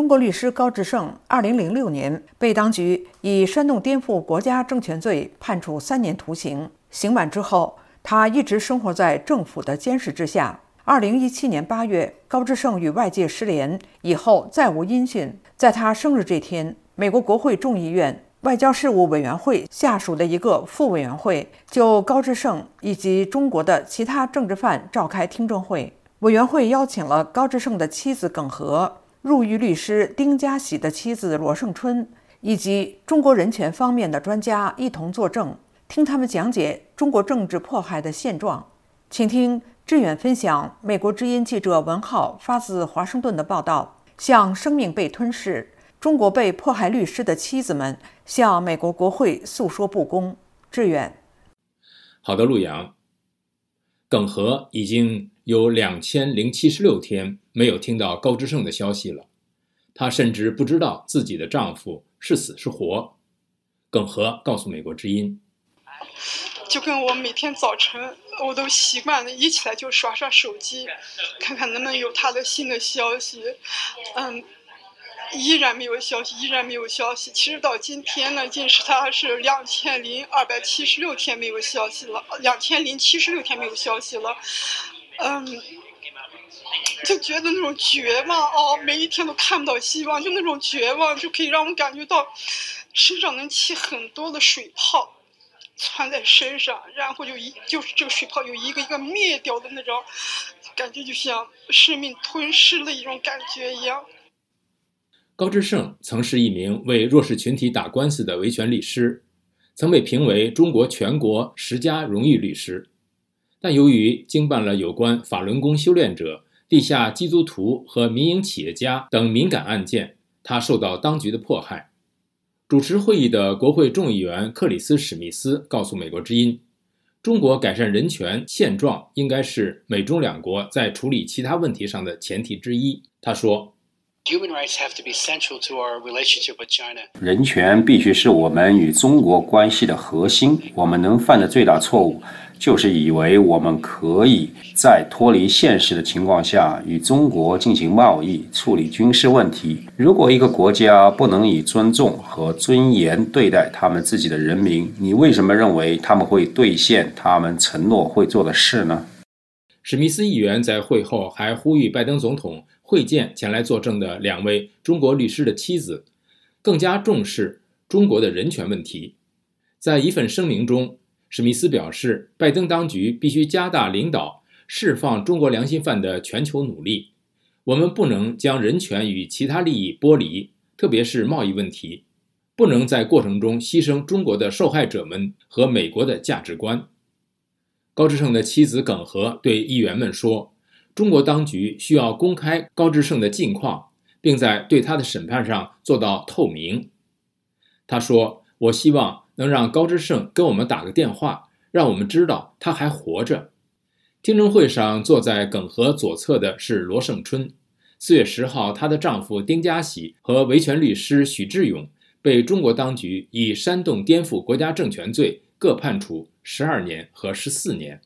中国律师高志胜，二零零六年被当局以煽动颠覆国家政权罪判处三年徒刑。刑满之后，他一直生活在政府的监视之下。二零一七年八月，高志胜与外界失联以后再无音讯。在他生日这天，美国国会众议院外交事务委员会下属的一个副委员会就高志胜以及中国的其他政治犯召开听证会。委员会邀请了高志胜的妻子耿和。入狱律师丁家喜的妻子罗胜春以及中国人权方面的专家一同作证，听他们讲解中国政治迫害的现状。请听志远分享美国之音记者文浩发自华盛顿的报道：向生命被吞噬、中国被迫害律师的妻子们向美国国会诉说不公。志远，好的，陆阳。耿和已经有两千零七十六天没有听到高志胜的消息了，她甚至不知道自己的丈夫是死是活。耿和告诉美国之音：“就跟我每天早晨，我都习惯了，一起来就刷刷手机，看看能不能有他的新的消息。嗯。”依然没有消息，依然没有消息。其实到今天呢，已经是他是两千零二百七十六天没有消息了，两千零七十六天没有消息了。嗯，就觉得那种绝望哦，每一天都看不到希望，就那种绝望，就可以让我感觉到身上能起很多的水泡，穿在身上，然后就一就是这个水泡有一个一个灭掉的那种感觉，就像生命吞噬了一种感觉一样。高志胜曾是一名为弱势群体打官司的维权律师，曾被评为中国全国十佳荣誉律师。但由于经办了有关法轮功修炼者、地下基督徒和民营企业家等敏感案件，他受到当局的迫害。主持会议的国会众议员克里斯·史密斯告诉美国之音：“中国改善人权现状应该是美中两国在处理其他问题上的前提之一。”他说。人权必须是我们与中国关系的核心。我们能犯的最大错误，就是以为我们可以在脱离现实的情况下与中国进行贸易、处理军事问题。如果一个国家不能以尊重和尊严对待他们自己的人民，你为什么认为他们会兑现他们承诺会做的事呢？史密斯议员在会后还呼吁拜登总统。会见前来作证的两位中国律师的妻子，更加重视中国的人权问题。在一份声明中，史密斯表示，拜登当局必须加大领导释放中国良心犯的全球努力。我们不能将人权与其他利益剥离，特别是贸易问题，不能在过程中牺牲中国的受害者们和美国的价值观。高志胜的妻子耿和对议员们说。中国当局需要公开高志胜的近况，并在对他的审判上做到透明。他说：“我希望能让高志胜跟我们打个电话，让我们知道他还活着。”听证会上坐在耿和左侧的是罗胜春。四月十号，她的丈夫丁家喜和维权律师许志勇被中国当局以煽动颠覆国家政权罪各判处十二年和十四年。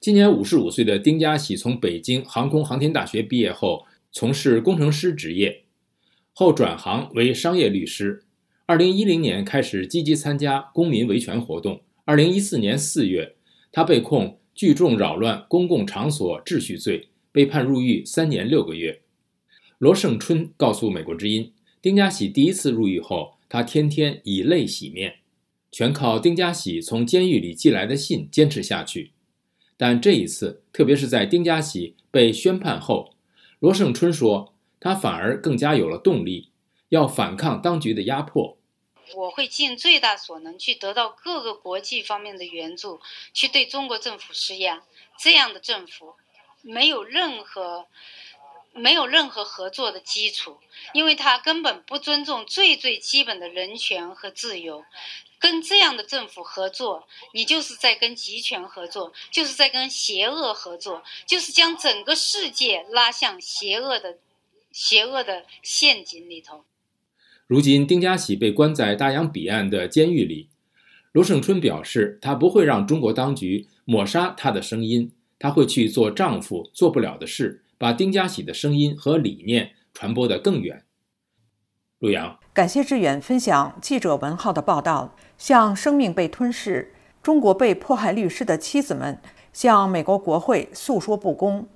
今年五十五岁的丁家喜从北京航空航天大学毕业后，从事工程师职业，后转行为商业律师。二零一零年开始积极参加公民维权活动。二零一四年四月，他被控聚众扰乱公共场所秩序罪，被判入狱三年六个月。罗胜春告诉美国之音，丁家喜第一次入狱后，他天天以泪洗面，全靠丁家喜从监狱里寄来的信坚持下去。但这一次，特别是在丁家喜被宣判后，罗胜春说，他反而更加有了动力，要反抗当局的压迫。我会尽最大所能去得到各个国际方面的援助，去对中国政府施压。这样的政府没有任何没有任何合作的基础，因为他根本不尊重最最基本的人权和自由。跟这样的政府合作，你就是在跟集权合作，就是在跟邪恶合作，就是将整个世界拉向邪恶的、邪恶的陷阱里头。如今，丁家喜被关在大洋彼岸的监狱里，罗胜春表示，他不会让中国当局抹杀他的声音，他会去做丈夫做不了的事，把丁家喜的声音和理念传播得更远。陆阳，感谢志远分享记者文浩的报道。向生命被吞噬、中国被迫害律师的妻子们向美国国会诉说不公。